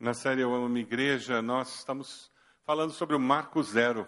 Na série Eu Amo Minha Igreja, nós estamos falando sobre o Marco Zero,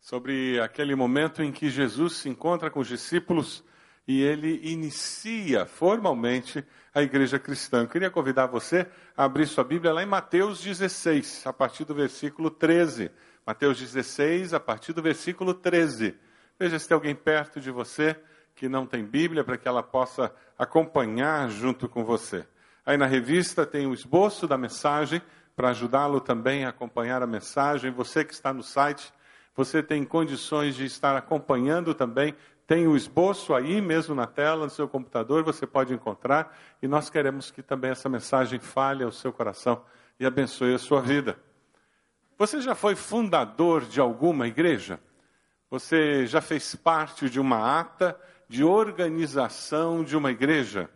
sobre aquele momento em que Jesus se encontra com os discípulos e ele inicia formalmente a igreja cristã. Eu queria convidar você a abrir sua Bíblia lá em Mateus 16, a partir do versículo 13. Mateus 16, a partir do versículo 13. Veja se tem alguém perto de você que não tem Bíblia, para que ela possa acompanhar junto com você. Aí na revista tem o esboço da mensagem para ajudá-lo também a acompanhar a mensagem. Você que está no site, você tem condições de estar acompanhando também. Tem o esboço aí mesmo na tela, no seu computador, você pode encontrar. E nós queremos que também essa mensagem fale ao seu coração e abençoe a sua vida. Você já foi fundador de alguma igreja? Você já fez parte de uma ata de organização de uma igreja?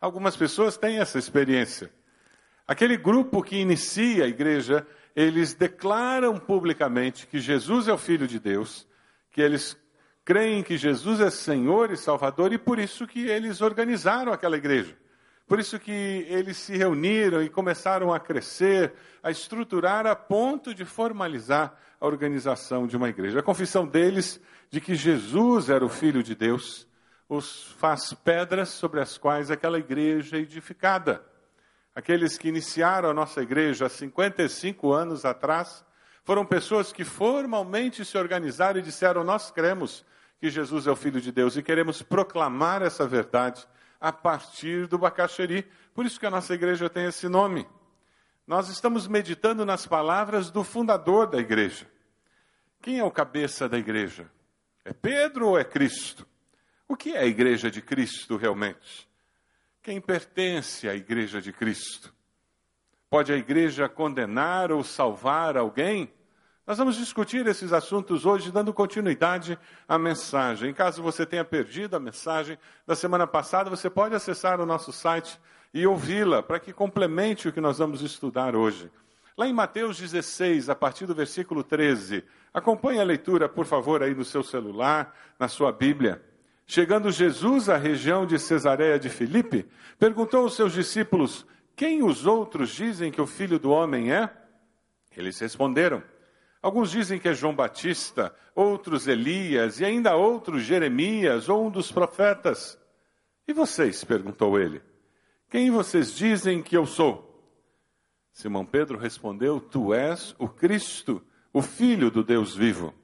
Algumas pessoas têm essa experiência. Aquele grupo que inicia a igreja, eles declaram publicamente que Jesus é o Filho de Deus, que eles creem que Jesus é Senhor e Salvador e por isso que eles organizaram aquela igreja. Por isso que eles se reuniram e começaram a crescer, a estruturar a ponto de formalizar a organização de uma igreja. A confissão deles de que Jesus era o Filho de Deus os faz pedras sobre as quais aquela igreja é edificada. Aqueles que iniciaram a nossa igreja há 55 anos atrás foram pessoas que formalmente se organizaram e disseram: Nós cremos que Jesus é o Filho de Deus e queremos proclamar essa verdade a partir do Bacaxeri. Por isso que a nossa igreja tem esse nome. Nós estamos meditando nas palavras do fundador da igreja. Quem é o cabeça da igreja? É Pedro ou é Cristo? O que é a igreja de Cristo realmente? Quem pertence à igreja de Cristo? Pode a igreja condenar ou salvar alguém? Nós vamos discutir esses assuntos hoje, dando continuidade à mensagem. Caso você tenha perdido a mensagem da semana passada, você pode acessar o nosso site e ouvi-la para que complemente o que nós vamos estudar hoje. Lá em Mateus 16, a partir do versículo 13, acompanhe a leitura, por favor, aí no seu celular, na sua Bíblia. Chegando Jesus à região de Cesareia de Filipe, perguntou aos seus discípulos: Quem os outros dizem que o filho do homem é? Eles responderam: Alguns dizem que é João Batista, outros Elias e ainda outros Jeremias ou um dos profetas. E vocês? perguntou ele. Quem vocês dizem que eu sou? Simão Pedro respondeu: Tu és o Cristo, o Filho do Deus vivo.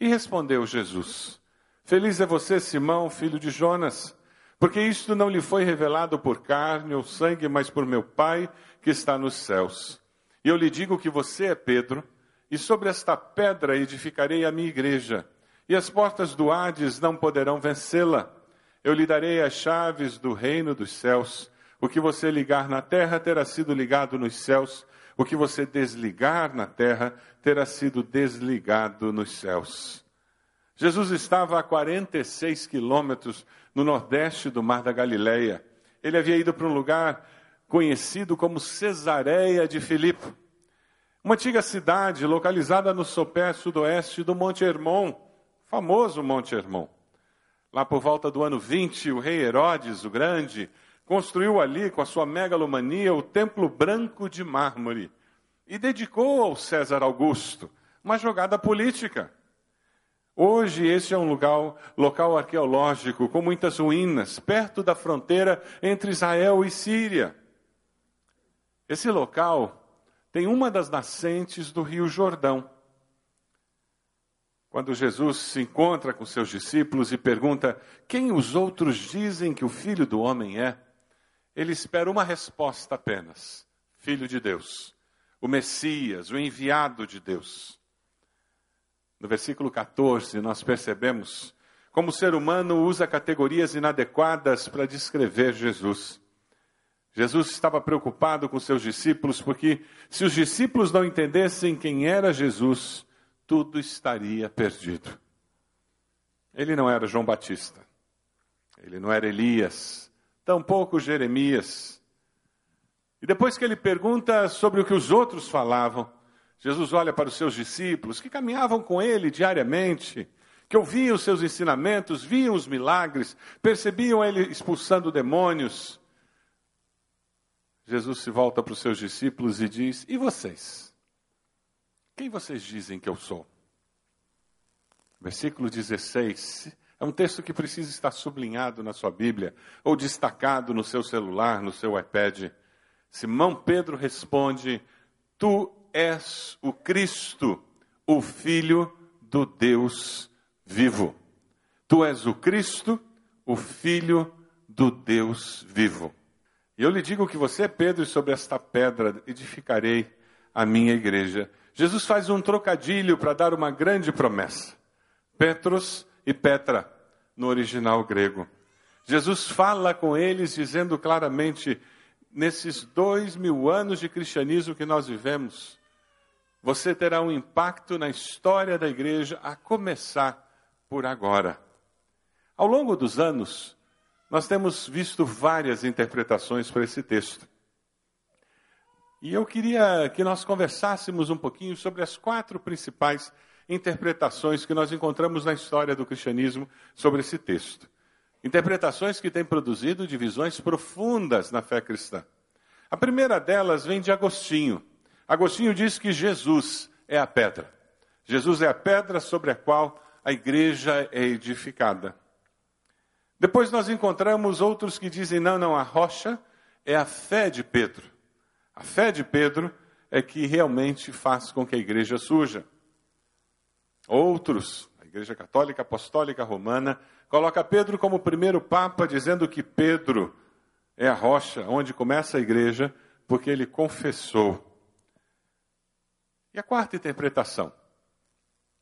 E respondeu Jesus: Feliz é você, Simão, filho de Jonas, porque isto não lhe foi revelado por carne ou sangue, mas por meu Pai que está nos céus. E eu lhe digo que você é Pedro, e sobre esta pedra edificarei a minha igreja, e as portas do Hades não poderão vencê-la. Eu lhe darei as chaves do reino dos céus. O que você ligar na terra terá sido ligado nos céus, o que você desligar na terra terá sido desligado nos céus. Jesus estava a 46 quilômetros no nordeste do Mar da Galileia. Ele havia ido para um lugar conhecido como Cesareia de Filipe, uma antiga cidade localizada no sopé sudoeste do Monte Hermon, famoso Monte Hermon. Lá por volta do ano 20, o rei Herodes o Grande construiu ali, com a sua megalomania, o Templo Branco de Mármore e dedicou ao César Augusto uma jogada política. Hoje, esse é um lugar, local arqueológico com muitas ruínas, perto da fronteira entre Israel e Síria. Esse local tem uma das nascentes do Rio Jordão. Quando Jesus se encontra com seus discípulos e pergunta quem os outros dizem que o filho do homem é, ele espera uma resposta apenas: Filho de Deus, o Messias, o enviado de Deus. No versículo 14, nós percebemos como o ser humano usa categorias inadequadas para descrever Jesus. Jesus estava preocupado com seus discípulos, porque se os discípulos não entendessem quem era Jesus, tudo estaria perdido. Ele não era João Batista, ele não era Elias, tampouco Jeremias. E depois que ele pergunta sobre o que os outros falavam, Jesus olha para os seus discípulos que caminhavam com ele diariamente, que ouviam os seus ensinamentos, viam os milagres, percebiam ele expulsando demônios. Jesus se volta para os seus discípulos e diz: E vocês? Quem vocês dizem que eu sou? Versículo 16. É um texto que precisa estar sublinhado na sua Bíblia ou destacado no seu celular, no seu iPad. Simão Pedro responde: Tu és o Cristo, o Filho do Deus vivo. Tu és o Cristo, o Filho do Deus vivo. E eu lhe digo que você é Pedro, e sobre esta pedra edificarei a minha igreja. Jesus faz um trocadilho para dar uma grande promessa. Petros e Petra, no original grego. Jesus fala com eles dizendo claramente: nesses dois mil anos de cristianismo que nós vivemos, você terá um impacto na história da igreja, a começar por agora. Ao longo dos anos, nós temos visto várias interpretações para esse texto. E eu queria que nós conversássemos um pouquinho sobre as quatro principais interpretações que nós encontramos na história do cristianismo sobre esse texto. Interpretações que têm produzido divisões profundas na fé cristã. A primeira delas vem de Agostinho. Agostinho diz que Jesus é a pedra. Jesus é a pedra sobre a qual a igreja é edificada. Depois nós encontramos outros que dizem: não, não, a rocha é a fé de Pedro. A fé de Pedro é que realmente faz com que a igreja surja. Outros, a Igreja Católica Apostólica Romana, coloca Pedro como primeiro papa, dizendo que Pedro é a rocha onde começa a igreja, porque ele confessou. E a quarta interpretação,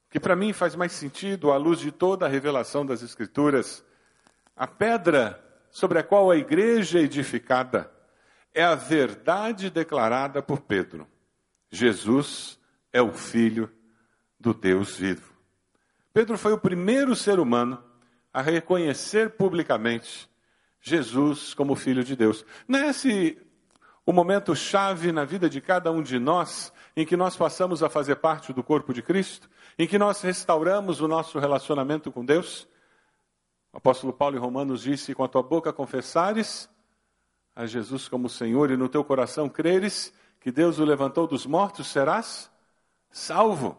que para mim faz mais sentido à luz de toda a revelação das Escrituras, a pedra sobre a qual a igreja é edificada é a verdade declarada por Pedro. Jesus é o Filho do Deus vivo. Pedro foi o primeiro ser humano a reconhecer publicamente Jesus como Filho de Deus. Não é esse o momento chave na vida de cada um de nós em que nós passamos a fazer parte do corpo de Cristo, em que nós restauramos o nosso relacionamento com Deus? O apóstolo Paulo em Romanos disse: Com a tua boca confessares a Jesus como Senhor e no teu coração creres que Deus o levantou dos mortos, serás salvo.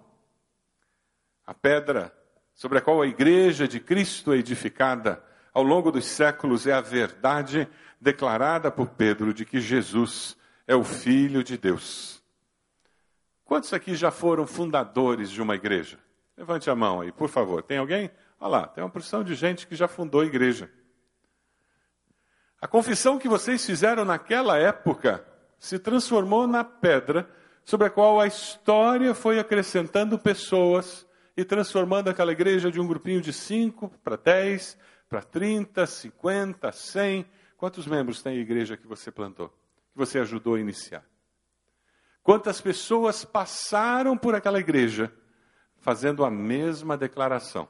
A pedra sobre a qual a igreja de Cristo é edificada ao longo dos séculos é a verdade declarada por Pedro de que Jesus é o Filho de Deus. Quantos aqui já foram fundadores de uma igreja? Levante a mão aí, por favor. Tem alguém? Olha lá, tem uma porção de gente que já fundou a igreja. A confissão que vocês fizeram naquela época se transformou na pedra sobre a qual a história foi acrescentando pessoas e transformando aquela igreja de um grupinho de cinco para dez, para trinta, cinquenta, cem. Quantos membros tem a igreja que você plantou, que você ajudou a iniciar? Quantas pessoas passaram por aquela igreja fazendo a mesma declaração?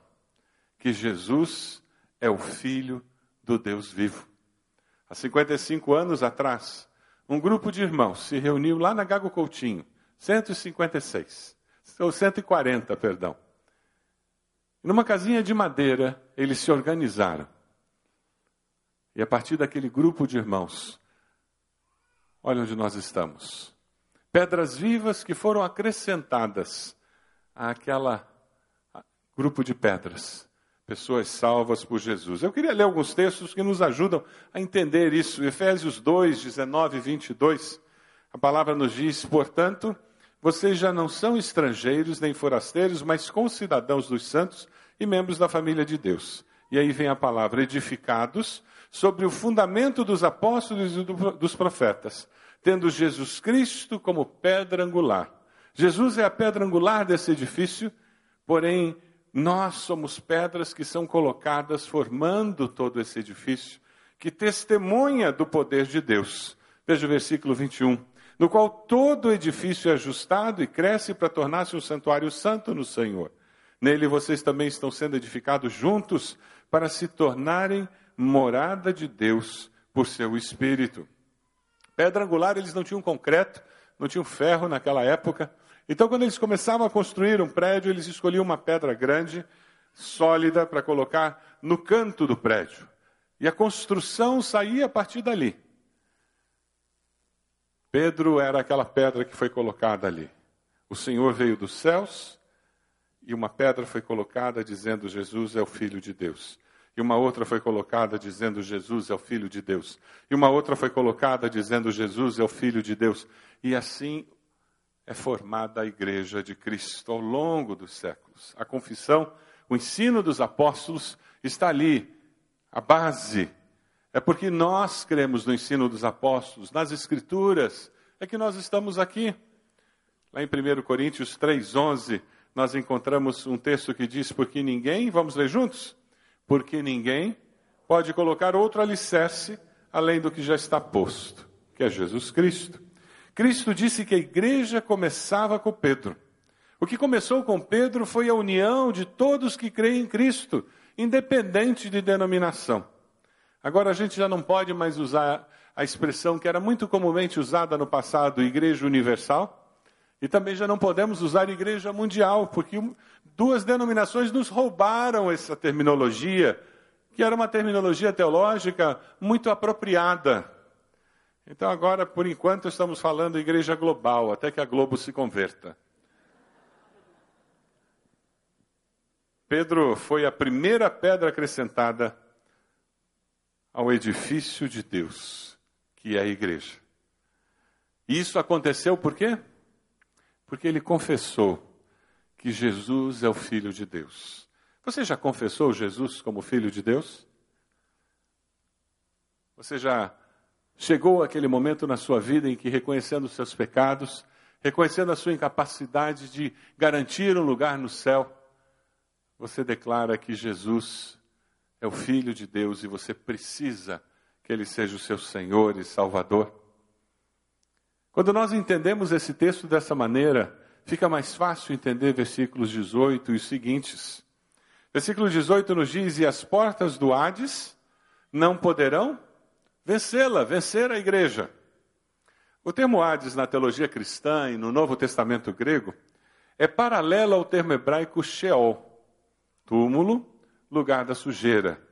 que Jesus é o Filho do Deus vivo. Há 55 anos atrás, um grupo de irmãos se reuniu lá na Gago Coutinho, 156, ou 140, perdão. Numa casinha de madeira, eles se organizaram. E a partir daquele grupo de irmãos, olha onde nós estamos. Pedras vivas que foram acrescentadas àquela grupo de pedras pessoas salvas por Jesus. Eu queria ler alguns textos que nos ajudam a entender isso. Efésios 2, 19 e 22. A palavra nos diz, portanto, vocês já não são estrangeiros nem forasteiros, mas concidadãos dos santos e membros da família de Deus. E aí vem a palavra edificados sobre o fundamento dos apóstolos e dos profetas, tendo Jesus Cristo como pedra angular. Jesus é a pedra angular desse edifício, porém nós somos pedras que são colocadas formando todo esse edifício, que testemunha do poder de Deus. Veja o versículo 21. No qual todo edifício é ajustado e cresce para tornar-se um santuário santo no Senhor. Nele vocês também estão sendo edificados juntos para se tornarem morada de Deus por seu Espírito. Pedra angular, eles não tinham concreto, não tinham ferro naquela época, então, quando eles começavam a construir um prédio, eles escolhiam uma pedra grande, sólida, para colocar no canto do prédio. E a construção saía a partir dali. Pedro era aquela pedra que foi colocada ali. O Senhor veio dos céus e uma pedra foi colocada dizendo: Jesus é o Filho de Deus. E uma outra foi colocada dizendo: Jesus é o Filho de Deus. E uma outra foi colocada dizendo: Jesus é o Filho de Deus. E assim é formada a Igreja de Cristo ao longo dos séculos. A confissão, o ensino dos apóstolos está ali, a base. É porque nós cremos no ensino dos apóstolos, nas Escrituras, é que nós estamos aqui. Lá em 1 Coríntios 3,11, nós encontramos um texto que diz: Porque ninguém, vamos ler juntos? Porque ninguém pode colocar outro alicerce além do que já está posto, que é Jesus Cristo. Cristo disse que a igreja começava com Pedro. O que começou com Pedro foi a união de todos que creem em Cristo, independente de denominação. Agora a gente já não pode mais usar a expressão que era muito comumente usada no passado, igreja universal, e também já não podemos usar igreja mundial, porque duas denominações nos roubaram essa terminologia, que era uma terminologia teológica muito apropriada. Então, agora, por enquanto, estamos falando igreja global, até que a Globo se converta. Pedro foi a primeira pedra acrescentada ao edifício de Deus, que é a igreja. Isso aconteceu por quê? Porque ele confessou que Jesus é o Filho de Deus. Você já confessou Jesus como Filho de Deus? Você já chegou aquele momento na sua vida em que, reconhecendo os seus pecados, reconhecendo a sua incapacidade de garantir um lugar no céu, você declara que Jesus é o Filho de Deus e você precisa que Ele seja o seu Senhor e Salvador? Quando nós entendemos esse texto dessa maneira, fica mais fácil entender versículos 18 e os seguintes. Versículo 18 nos diz: E as portas do Hades não poderão vencê-la, vencer a igreja. O termo Hades na teologia cristã e no Novo Testamento grego é paralelo ao termo hebraico Sheol, túmulo, lugar da sujeira.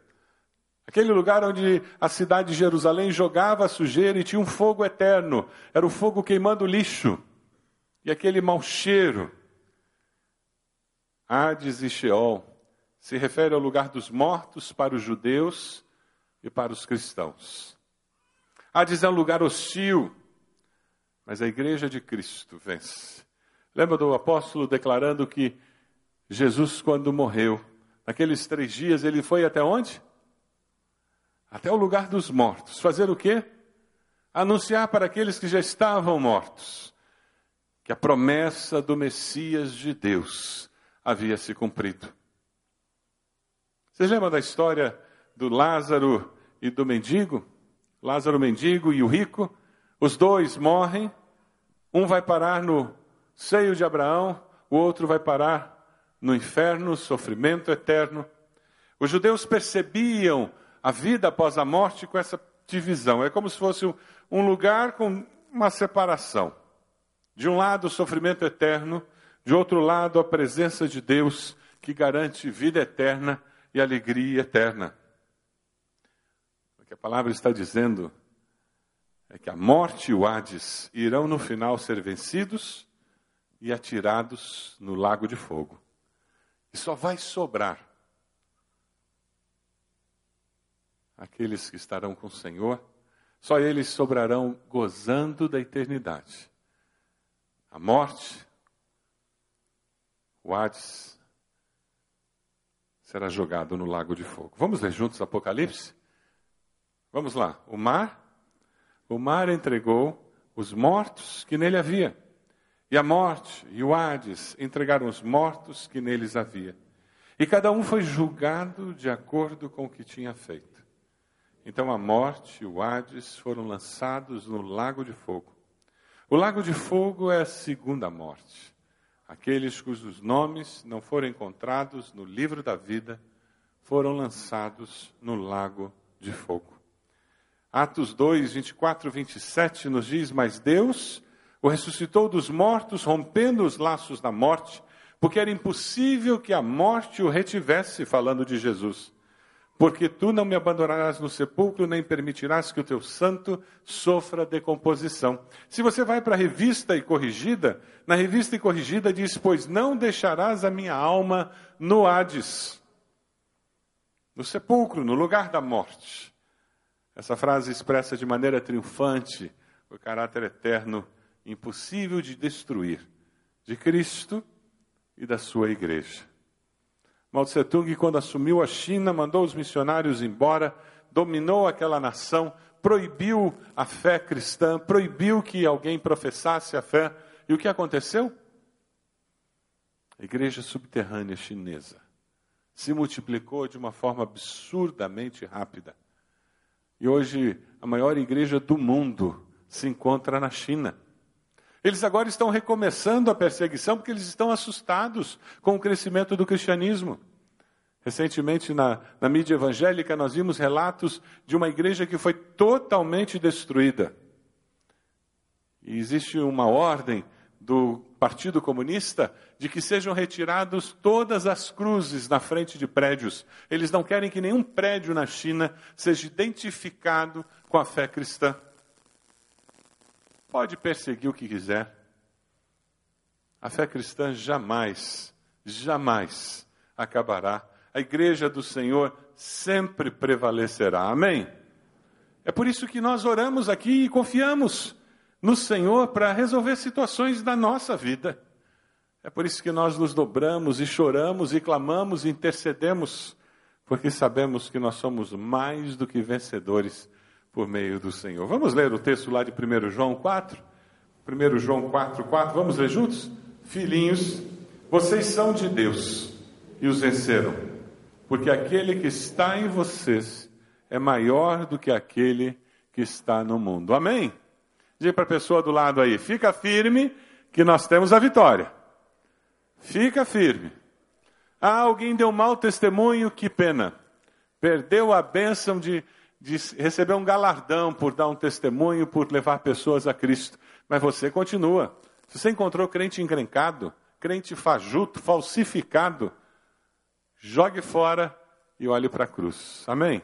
Aquele lugar onde a cidade de Jerusalém jogava sujeira e tinha um fogo eterno. Era o fogo queimando lixo. E aquele mau cheiro. Hades e Sheol se refere ao lugar dos mortos para os judeus e para os cristãos. Hades é um lugar hostil, mas a igreja de Cristo vence. Lembra do apóstolo declarando que Jesus, quando morreu, naqueles três dias, ele foi até onde? Até o lugar dos mortos. Fazer o quê? Anunciar para aqueles que já estavam mortos que a promessa do Messias de Deus havia se cumprido. Vocês lembram da história do Lázaro e do mendigo? Lázaro, o mendigo e o rico, os dois morrem, um vai parar no seio de Abraão, o outro vai parar no inferno, sofrimento eterno. Os judeus percebiam a vida após a morte com essa divisão. É como se fosse um lugar com uma separação. De um lado, o sofrimento eterno, de outro lado, a presença de Deus que garante vida eterna e alegria eterna. O que a palavra está dizendo é que a morte e o Hades irão no final ser vencidos e atirados no lago de fogo. E só vai sobrar aqueles que estarão com o Senhor, só eles sobrarão gozando da eternidade. A morte, o Hades, será jogado no lago de fogo. Vamos ler juntos Apocalipse? Vamos lá. O mar, o mar entregou os mortos que nele havia. E a morte e o Hades entregaram os mortos que neles havia. E cada um foi julgado de acordo com o que tinha feito. Então a morte e o Hades foram lançados no lago de fogo. O lago de fogo é a segunda morte. Aqueles cujos nomes não foram encontrados no livro da vida foram lançados no lago de fogo. Atos 2, 24 27 nos diz: Mas Deus o ressuscitou dos mortos, rompendo os laços da morte, porque era impossível que a morte o retivesse, falando de Jesus porque tu não me abandonarás no sepulcro, nem permitirás que o teu santo sofra decomposição. Se você vai para a revista e corrigida, na revista e corrigida diz: Pois não deixarás a minha alma no Hades, no sepulcro, no lugar da morte. Essa frase expressa de maneira triunfante o caráter eterno, impossível de destruir, de Cristo e da sua igreja. Mao Tse Tung, quando assumiu a China, mandou os missionários embora, dominou aquela nação, proibiu a fé cristã, proibiu que alguém professasse a fé. E o que aconteceu? A igreja subterrânea chinesa se multiplicou de uma forma absurdamente rápida. E hoje a maior igreja do mundo se encontra na China. Eles agora estão recomeçando a perseguição porque eles estão assustados com o crescimento do cristianismo. Recentemente, na, na mídia evangélica, nós vimos relatos de uma igreja que foi totalmente destruída. E existe uma ordem do Partido Comunista de que sejam retirados todas as cruzes na frente de prédios. Eles não querem que nenhum prédio na China seja identificado com a fé cristã. Pode perseguir o que quiser. A fé cristã jamais, jamais acabará. A igreja do Senhor sempre prevalecerá. Amém? É por isso que nós oramos aqui e confiamos no Senhor para resolver situações da nossa vida. É por isso que nós nos dobramos e choramos e clamamos e intercedemos, porque sabemos que nós somos mais do que vencedores por meio do Senhor. Vamos ler o texto lá de 1 João 4? 1 João 4, 4. Vamos ler juntos? Filhinhos, vocês são de Deus e os venceram, porque aquele que está em vocês é maior do que aquele que está no mundo. Amém? Diga para a pessoa do lado aí, fica firme que nós temos a vitória. Fica firme. Ah, alguém deu mau testemunho, que pena. Perdeu a bênção de de receber um galardão por dar um testemunho, por levar pessoas a Cristo. Mas você continua. Se você encontrou crente encrencado, crente fajuto, falsificado, jogue fora e olhe para a cruz. Amém?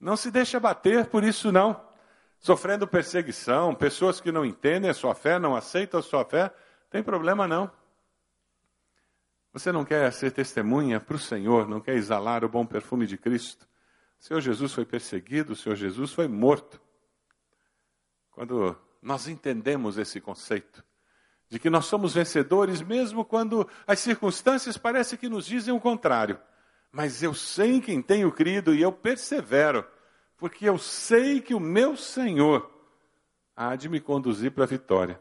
Não se deixe abater por isso, não. Sofrendo perseguição, pessoas que não entendem a sua fé, não aceitam a sua fé, tem problema não. Você não quer ser testemunha para o Senhor, não quer exalar o bom perfume de Cristo? O Senhor Jesus foi perseguido, o Senhor Jesus foi morto. Quando nós entendemos esse conceito, de que nós somos vencedores mesmo quando as circunstâncias parecem que nos dizem o contrário. Mas eu sei em quem tenho crido e eu persevero, porque eu sei que o meu Senhor há de me conduzir para a vitória.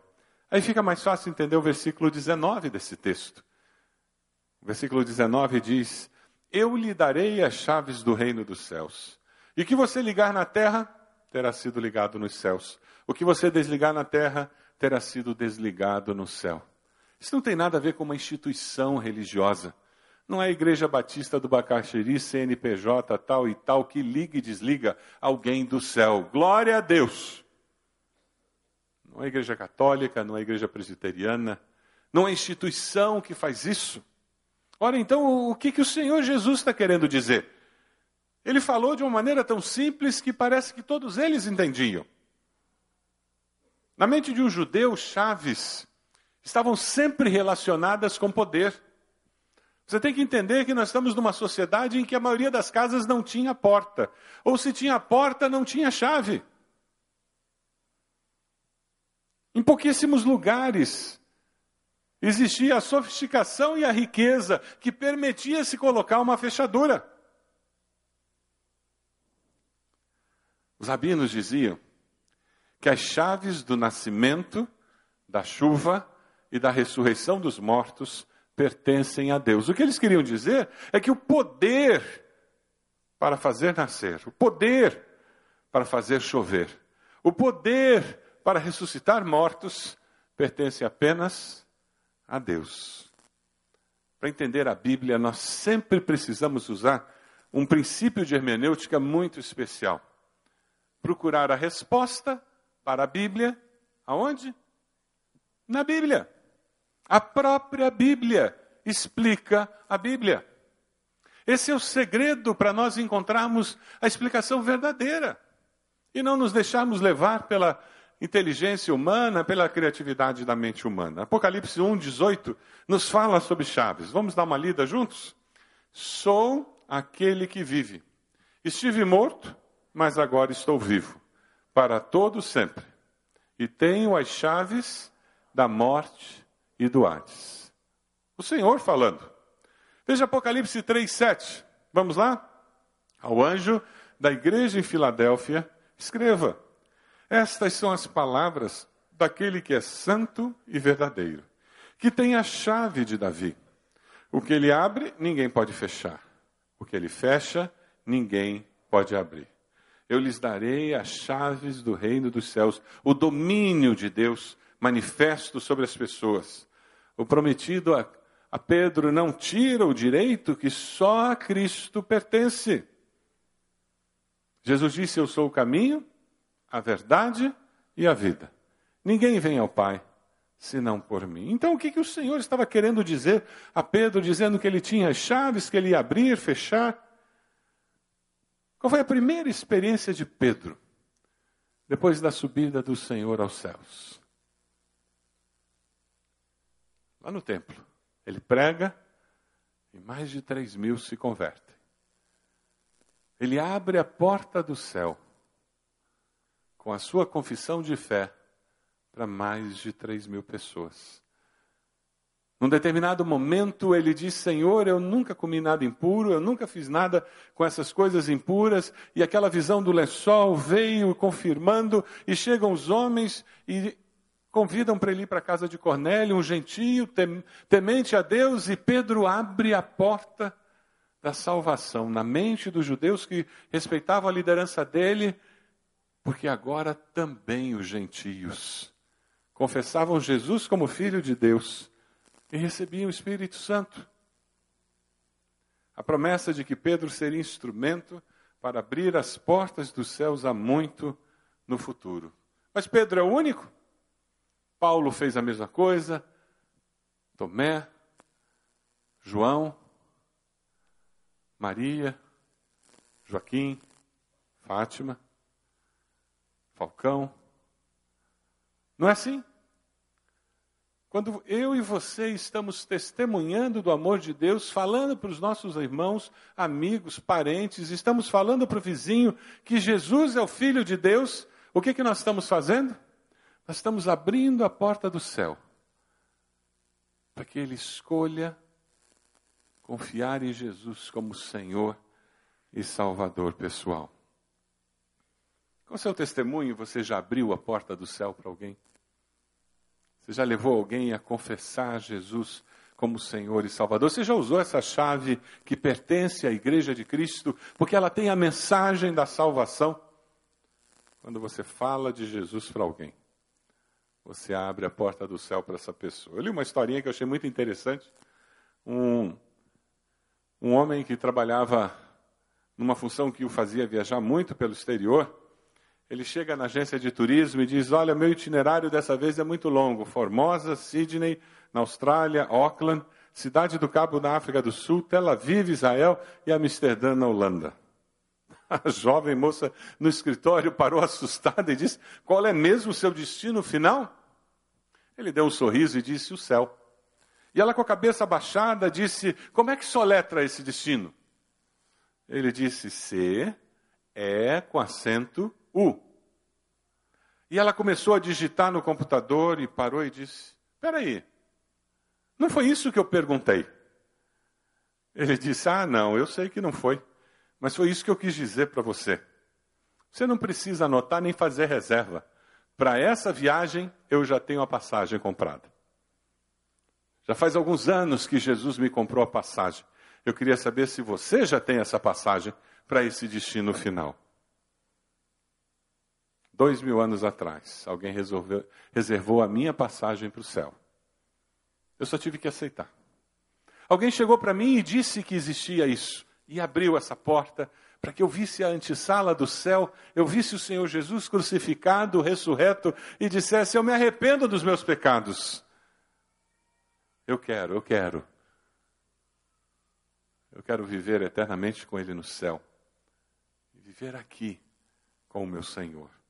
Aí fica mais fácil entender o versículo 19 desse texto. O versículo 19 diz: eu lhe darei as chaves do reino dos céus. E que você ligar na terra, terá sido ligado nos céus. O que você desligar na terra, terá sido desligado no céu. Isso não tem nada a ver com uma instituição religiosa. Não é a Igreja Batista do Bacaxeri, CNPJ, tal e tal, que liga e desliga alguém do céu. Glória a Deus! Não é a Igreja Católica, não é a Igreja Presbiteriana, não é a instituição que faz isso. Ora, então, o que, que o Senhor Jesus está querendo dizer? Ele falou de uma maneira tão simples que parece que todos eles entendiam. Na mente de um judeu, chaves estavam sempre relacionadas com poder. Você tem que entender que nós estamos numa sociedade em que a maioria das casas não tinha porta. Ou se tinha porta, não tinha chave. Em pouquíssimos lugares Existia a sofisticação e a riqueza que permitia se colocar uma fechadura. Os rabinos diziam que as chaves do nascimento, da chuva e da ressurreição dos mortos pertencem a Deus. O que eles queriam dizer é que o poder para fazer nascer, o poder para fazer chover, o poder para ressuscitar mortos pertence apenas a Deus. Para entender a Bíblia, nós sempre precisamos usar um princípio de hermenêutica muito especial. Procurar a resposta para a Bíblia, aonde? Na Bíblia. A própria Bíblia explica a Bíblia. Esse é o segredo para nós encontrarmos a explicação verdadeira e não nos deixarmos levar pela inteligência humana, pela criatividade da mente humana. Apocalipse 1, 18 nos fala sobre chaves. Vamos dar uma lida juntos? Sou aquele que vive. Estive morto, mas agora estou vivo, para todo sempre. E tenho as chaves da morte e do Hades. O Senhor falando. Veja Apocalipse 3, 7. Vamos lá? Ao anjo da igreja em Filadélfia, escreva: Estas são as palavras daquele que é santo e verdadeiro, que tem a chave de Davi. O que ele abre, ninguém pode fechar. O que ele fecha, ninguém pode abrir. Eu lhes darei as chaves do reino dos céus, o domínio de Deus manifesto sobre as pessoas. O prometido a, a Pedro não tira o direito que só a Cristo pertence. Jesus disse: Eu sou o caminho, a verdade e a vida. Ninguém vem ao Pai senão por mim. Então, o que, que o Senhor estava querendo dizer a Pedro, dizendo que ele tinha chaves, que ele ia abrir, fechar? Qual foi a primeira experiência de Pedro, depois da subida do Senhor aos céus? Lá no templo. Ele prega e mais de três mil se convertem. Ele abre a porta do céu com a sua confissão de fé para mais de três mil pessoas. Num determinado momento, ele diz: Senhor, eu nunca comi nada impuro, eu nunca fiz nada com essas coisas impuras. E aquela visão do lençol veio confirmando, e chegam os homens e convidam para ele ir para a casa de Cornélio, um gentio, temente a Deus, e Pedro abre a porta da salvação na mente dos judeus que respeitavam a liderança dele, porque agora também os gentios confessavam Jesus como Filho de Deus e recebiam o Espírito Santo. A promessa de que Pedro seria instrumento para abrir as portas dos céus há muito no futuro. Mas Pedro é o único? Paulo fez a mesma coisa, Tomé, João, Maria, Joaquim, Fátima, Falcão. Não é assim? Quando eu e você estamos testemunhando do amor de Deus, falando para os nossos irmãos, amigos, parentes, estamos falando para o vizinho que Jesus é o Filho de Deus, o que, que nós estamos fazendo? Nós estamos abrindo a porta do céu para que ele escolha confiar em Jesus como Senhor e Salvador pessoal. Com seu testemunho, você já abriu a porta do céu para alguém? Você já levou alguém a confessar Jesus como Senhor e Salvador? Você já usou essa chave que pertence à Igreja de Cristo, porque ela tem a mensagem da salvação? Quando você fala de Jesus para alguém, você abre a porta do céu para essa pessoa. Eu li uma historinha que eu achei muito interessante. Um, um homem que trabalhava numa função que o fazia viajar muito pelo exterior, ele chega na agência de turismo e diz: Olha, meu itinerário dessa vez é muito longo. Formosa, Sydney, na Austrália, Auckland, Cidade do Cabo na África do Sul, Tel Aviv, Israel e Amsterdã, na Holanda. A jovem moça no escritório parou assustada e disse: Qual é mesmo o seu destino final? Ele deu um sorriso e disse: O céu. E ela, com a cabeça abaixada, disse: Como é que soletra esse destino? Ele disse: C, E com acento U. E ela começou a digitar no computador e parou e disse: Espera aí, não foi isso que eu perguntei. Ele disse: Ah, não, eu sei que não foi, mas foi isso que eu quis dizer para você. Você não precisa anotar nem fazer reserva. Para essa viagem, eu já tenho a passagem comprada. Já faz alguns anos que Jesus me comprou a passagem. Eu queria saber se você já tem essa passagem para esse destino final. Dois mil anos atrás, alguém resolveu, reservou a minha passagem para o céu. Eu só tive que aceitar. Alguém chegou para mim e disse que existia isso, e abriu essa porta para que eu visse a antessala do céu, eu visse o Senhor Jesus crucificado, ressurreto, e dissesse: Eu me arrependo dos meus pecados. Eu quero, eu quero Eu quero viver eternamente com Ele no céu. E viver aqui com o meu Senhor.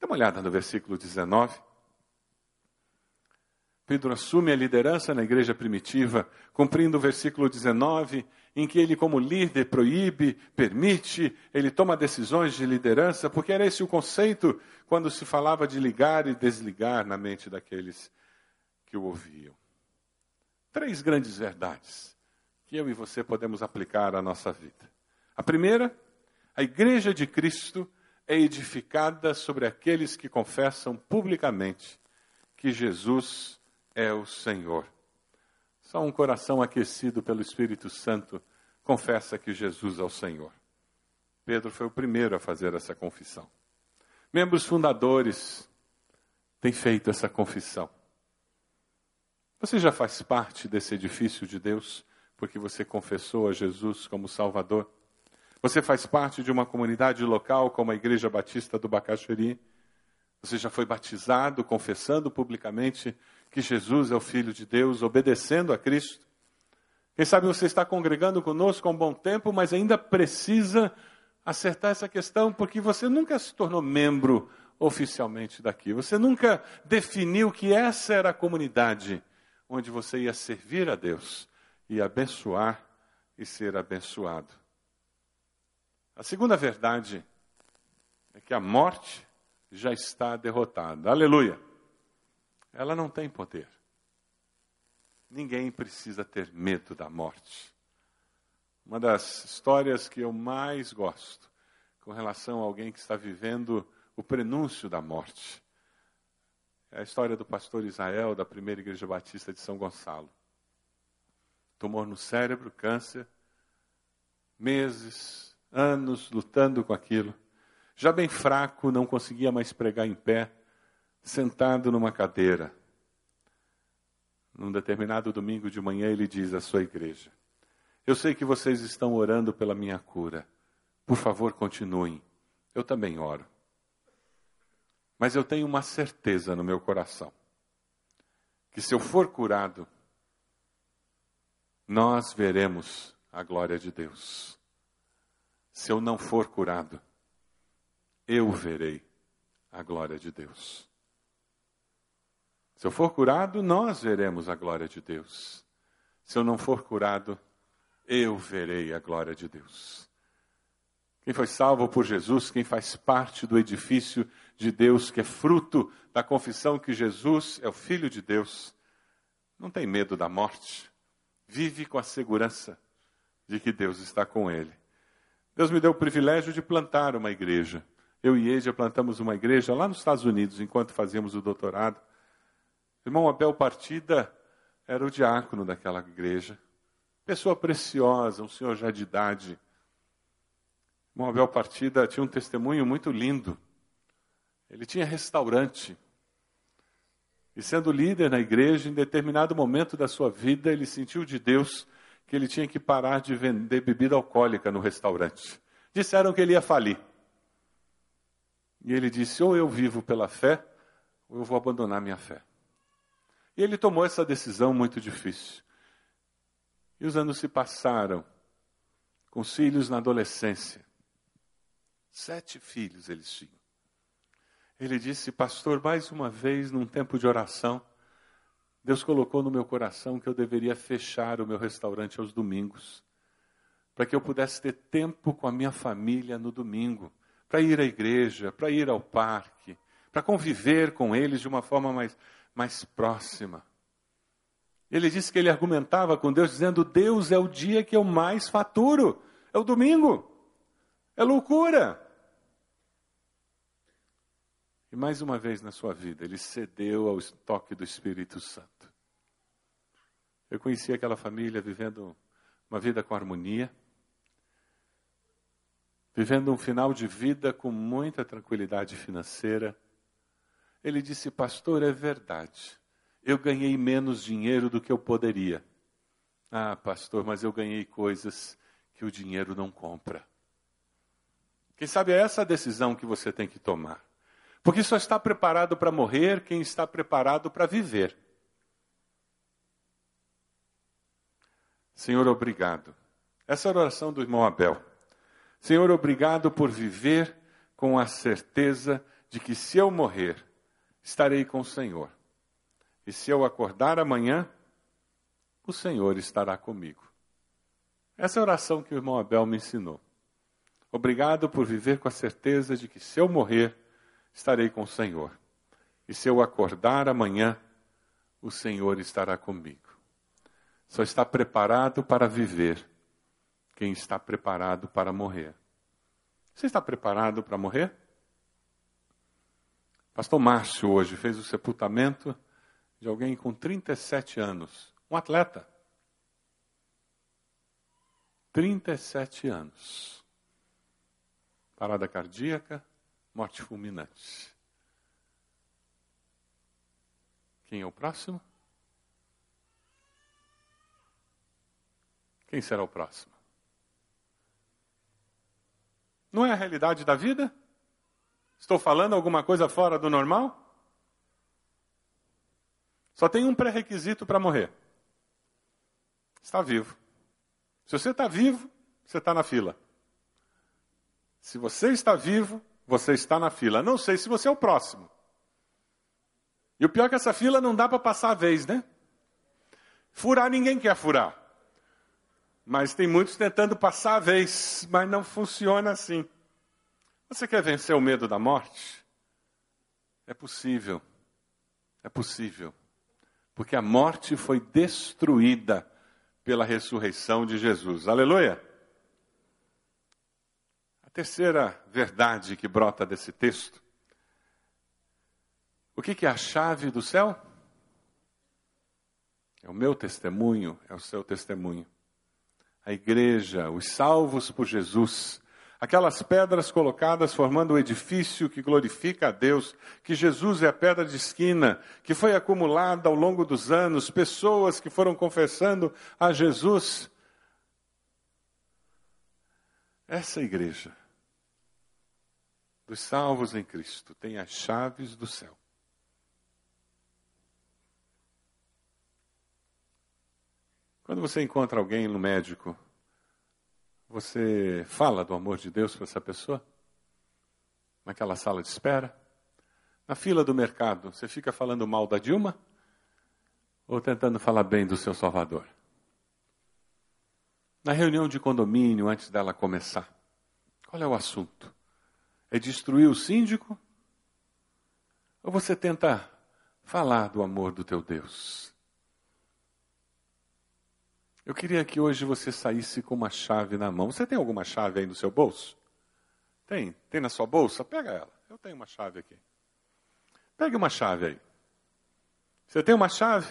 Dê uma olhada no versículo 19. Pedro assume a liderança na igreja primitiva, cumprindo o versículo 19, em que ele, como líder, proíbe, permite, ele toma decisões de liderança, porque era esse o conceito quando se falava de ligar e desligar na mente daqueles que o ouviam. Três grandes verdades que eu e você podemos aplicar à nossa vida. A primeira, a igreja de Cristo é edificada sobre aqueles que confessam publicamente que Jesus é o Senhor. Só um coração aquecido pelo Espírito Santo confessa que Jesus é o Senhor. Pedro foi o primeiro a fazer essa confissão. Membros fundadores têm feito essa confissão. Você já faz parte desse edifício de Deus porque você confessou a Jesus como Salvador? Você faz parte de uma comunidade local como a Igreja Batista do Bacaxeri? Você já foi batizado, confessando publicamente que Jesus é o Filho de Deus, obedecendo a Cristo. Quem sabe você está congregando conosco há um bom tempo, mas ainda precisa acertar essa questão, porque você nunca se tornou membro oficialmente daqui. Você nunca definiu que essa era a comunidade onde você ia servir a Deus e abençoar e ser abençoado. A segunda verdade é que a morte já está derrotada. Aleluia! ela não tem poder. Ninguém precisa ter medo da morte. Uma das histórias que eu mais gosto com relação a alguém que está vivendo o prenúncio da morte é a história do pastor Israel da primeira igreja batista de São Gonçalo. Tumor no cérebro, câncer, meses, anos lutando com aquilo. Já bem fraco, não conseguia mais pregar em pé sentado numa cadeira. Num determinado domingo de manhã, ele diz à sua igreja: Eu sei que vocês estão orando pela minha cura. Por favor, continuem. Eu também oro. Mas eu tenho uma certeza no meu coração: que se eu for curado, nós veremos a glória de Deus. Se eu não for curado, eu verei a glória de Deus. Se eu for curado, nós veremos a glória de Deus. Se eu não for curado, eu verei a glória de Deus. Quem foi salvo por Jesus, quem faz parte do edifício de Deus, que é fruto da confissão que Jesus é o Filho de Deus, não tem medo da morte, vive com a segurança de que Deus está com ele. Deus me deu o privilégio de plantar uma igreja. Eu e Edia plantamos uma igreja lá nos Estados Unidos, enquanto fazíamos o doutorado. Irmão Abel Partida era o diácono daquela igreja. Pessoa preciosa, um senhor já de idade. Irmão Abel Partida tinha um testemunho muito lindo. Ele tinha restaurante. E sendo líder na igreja, em determinado momento da sua vida, ele sentiu de Deus que ele tinha que parar de vender bebida alcoólica no restaurante. Disseram que ele ia falir. E ele disse: ou eu vivo pela fé, ou eu vou abandonar minha fé. E ele tomou essa decisão muito difícil. E os anos se passaram, com os filhos na adolescência. Sete filhos eles tinham. Ele disse, pastor, mais uma vez, num tempo de oração, Deus colocou no meu coração que eu deveria fechar o meu restaurante aos domingos, para que eu pudesse ter tempo com a minha família no domingo, para ir à igreja, para ir ao parque, para conviver com eles de uma forma mais mais próxima. Ele disse que ele argumentava com Deus, dizendo: Deus é o dia que eu mais faturo, é o domingo, é loucura. E mais uma vez na sua vida, ele cedeu ao toque do Espírito Santo. Eu conheci aquela família vivendo uma vida com harmonia, vivendo um final de vida com muita tranquilidade financeira ele disse, pastor, é verdade. Eu ganhei menos dinheiro do que eu poderia. Ah, pastor, mas eu ganhei coisas que o dinheiro não compra. Quem sabe é essa a decisão que você tem que tomar. Porque só está preparado para morrer quem está preparado para viver. Senhor, obrigado. Essa era a oração do irmão Abel. Senhor, obrigado por viver com a certeza de que se eu morrer, estarei com o Senhor. E se eu acordar amanhã, o Senhor estará comigo. Essa é a oração que o irmão Abel me ensinou. Obrigado por viver com a certeza de que se eu morrer, estarei com o Senhor. E se eu acordar amanhã, o Senhor estará comigo. Só está preparado para viver quem está preparado para morrer. Você está preparado para morrer? Pastor Márcio hoje fez o sepultamento de alguém com 37 anos, um atleta. 37 anos. Parada cardíaca, morte fulminante. Quem é o próximo? Quem será o próximo? Não é a realidade da vida? Estou falando alguma coisa fora do normal? Só tem um pré-requisito para morrer: está vivo. Se você está vivo, você está na fila. Se você está vivo, você está na fila. Não sei se você é o próximo. E o pior é que essa fila não dá para passar a vez, né? Furar ninguém quer furar. Mas tem muitos tentando passar a vez, mas não funciona assim. Você quer vencer o medo da morte? É possível. É possível. Porque a morte foi destruída pela ressurreição de Jesus. Aleluia! Terceira verdade que brota desse texto. O que é a chave do céu? É o meu testemunho, é o seu testemunho a igreja, os salvos por Jesus, aquelas pedras colocadas formando o edifício que glorifica a Deus, que Jesus é a pedra de esquina, que foi acumulada ao longo dos anos, pessoas que foram confessando a Jesus. Essa igreja dos salvos em Cristo tem as chaves do céu. Quando você encontra alguém no médico, você fala do amor de Deus para essa pessoa? Naquela sala de espera? Na fila do mercado, você fica falando mal da Dilma? Ou tentando falar bem do seu Salvador? Na reunião de condomínio, antes dela começar, qual é o assunto? É destruir o síndico? Ou você tenta falar do amor do teu Deus? Eu queria que hoje você saísse com uma chave na mão. Você tem alguma chave aí no seu bolso? Tem? Tem na sua bolsa? Pega ela. Eu tenho uma chave aqui. Pegue uma chave aí. Você tem uma chave?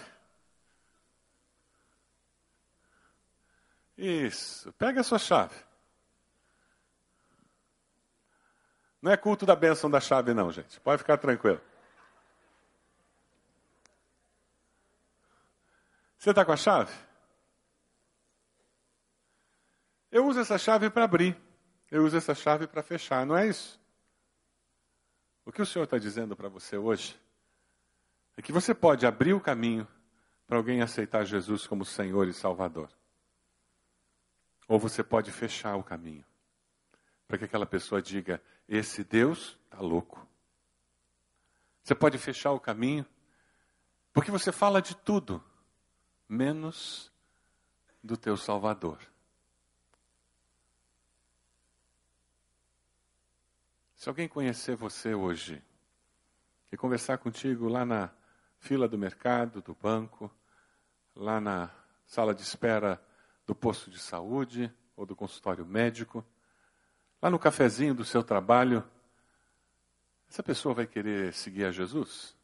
Isso. Pega a sua chave. Não é culto da bênção da chave, não, gente. Pode ficar tranquilo. Você está com a chave? Eu uso essa chave para abrir, eu uso essa chave para fechar, não é isso? O que o Senhor está dizendo para você hoje é que você pode abrir o caminho para alguém aceitar Jesus como Senhor e Salvador. Ou você pode fechar o caminho para que aquela pessoa diga: Esse Deus está louco. Você pode fechar o caminho porque você fala de tudo, menos do teu Salvador. Se alguém conhecer você hoje e conversar contigo lá na fila do mercado, do banco, lá na sala de espera do posto de saúde ou do consultório médico, lá no cafezinho do seu trabalho, essa pessoa vai querer seguir a Jesus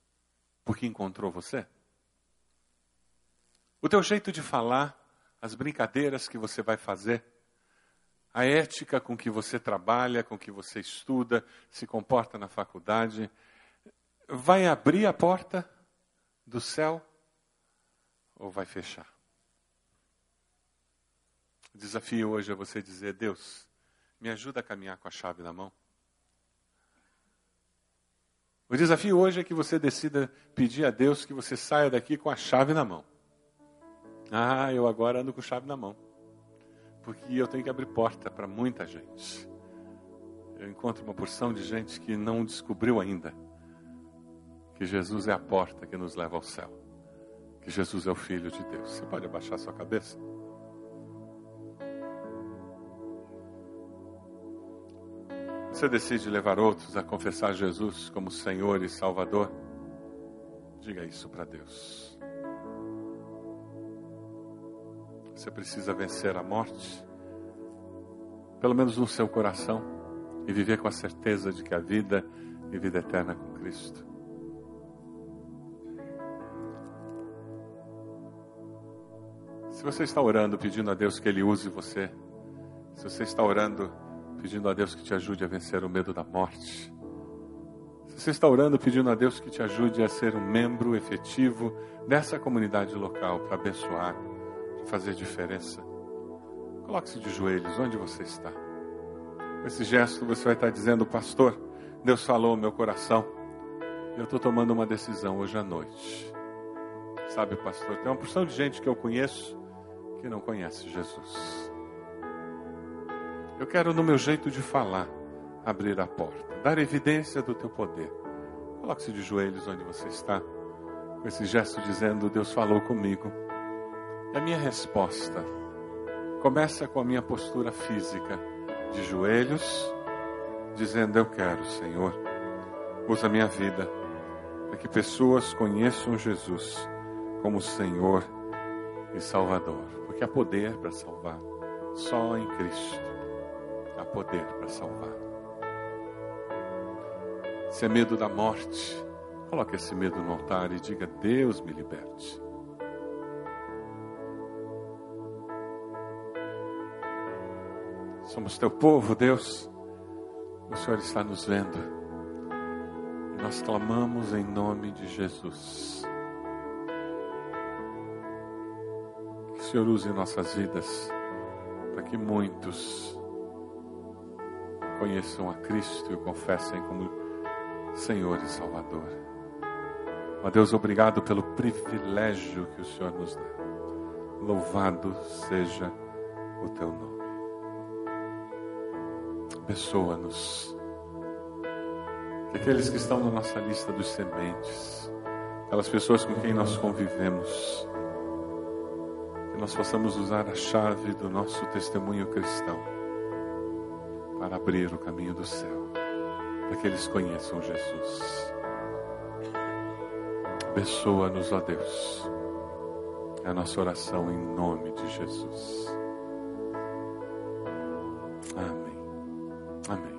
porque encontrou você? O teu jeito de falar, as brincadeiras que você vai fazer, a ética com que você trabalha, com que você estuda, se comporta na faculdade, vai abrir a porta do céu ou vai fechar? O desafio hoje é você dizer: Deus, me ajuda a caminhar com a chave na mão. O desafio hoje é que você decida pedir a Deus que você saia daqui com a chave na mão. Ah, eu agora ando com chave na mão. porque eu tenho que abrir porta para muita gente. Eu encontro uma porção de gente que não descobriu ainda que Jesus é a porta que nos leva ao céu, que Jesus é o Filho de Deus. Você pode abaixar sua cabeça? Você decide levar outros a confessar Jesus como Senhor e Salvador? Diga isso para Deus. Você precisa vencer a morte, pelo menos no seu coração, e viver com a certeza de que a vida e vida eterna com Cristo. Se você está orando pedindo a Deus que Ele use você, se você está orando pedindo a Deus que te ajude a vencer o medo da morte, se você está orando pedindo a Deus que te ajude a ser um membro efetivo dessa comunidade local para abençoar, fazer diferença. Coloque-se de joelhos onde você está. Com esse gesto você vai estar dizendo, pastor, Deus falou ao meu coração. Eu estou tomando uma decisão hoje à noite. Sabe, pastor, tem uma porção de gente que eu conheço que não conhece Jesus. Eu quero, no meu jeito de falar, abrir a porta, dar evidência do teu poder. Coloque-se de joelhos onde você está, com esse gesto dizendo: Deus falou comigo. E a minha resposta começa com a minha postura física, de joelhos, dizendo: Eu quero, Senhor, usa minha vida para que pessoas conheçam Jesus como Senhor e Salvador, porque há poder para salvar, só em Cristo há poder para salvar. Se é medo da morte, coloque esse medo no altar e diga: Deus me liberte. Somos teu povo, Deus. O Senhor está nos vendo. Nós clamamos em nome de Jesus. Que o Senhor use nossas vidas para que muitos conheçam a Cristo e o confessem como Senhor e Salvador. Ó Deus, obrigado pelo privilégio que o Senhor nos dá. Louvado seja o teu nome abençoa-nos. Que aqueles que estão na nossa lista dos sementes, aquelas pessoas com quem nós convivemos, que nós possamos usar a chave do nosso testemunho cristão para abrir o caminho do céu, para que eles conheçam Jesus. Abençoa-nos, ó Deus. É a nossa oração em nome de Jesus.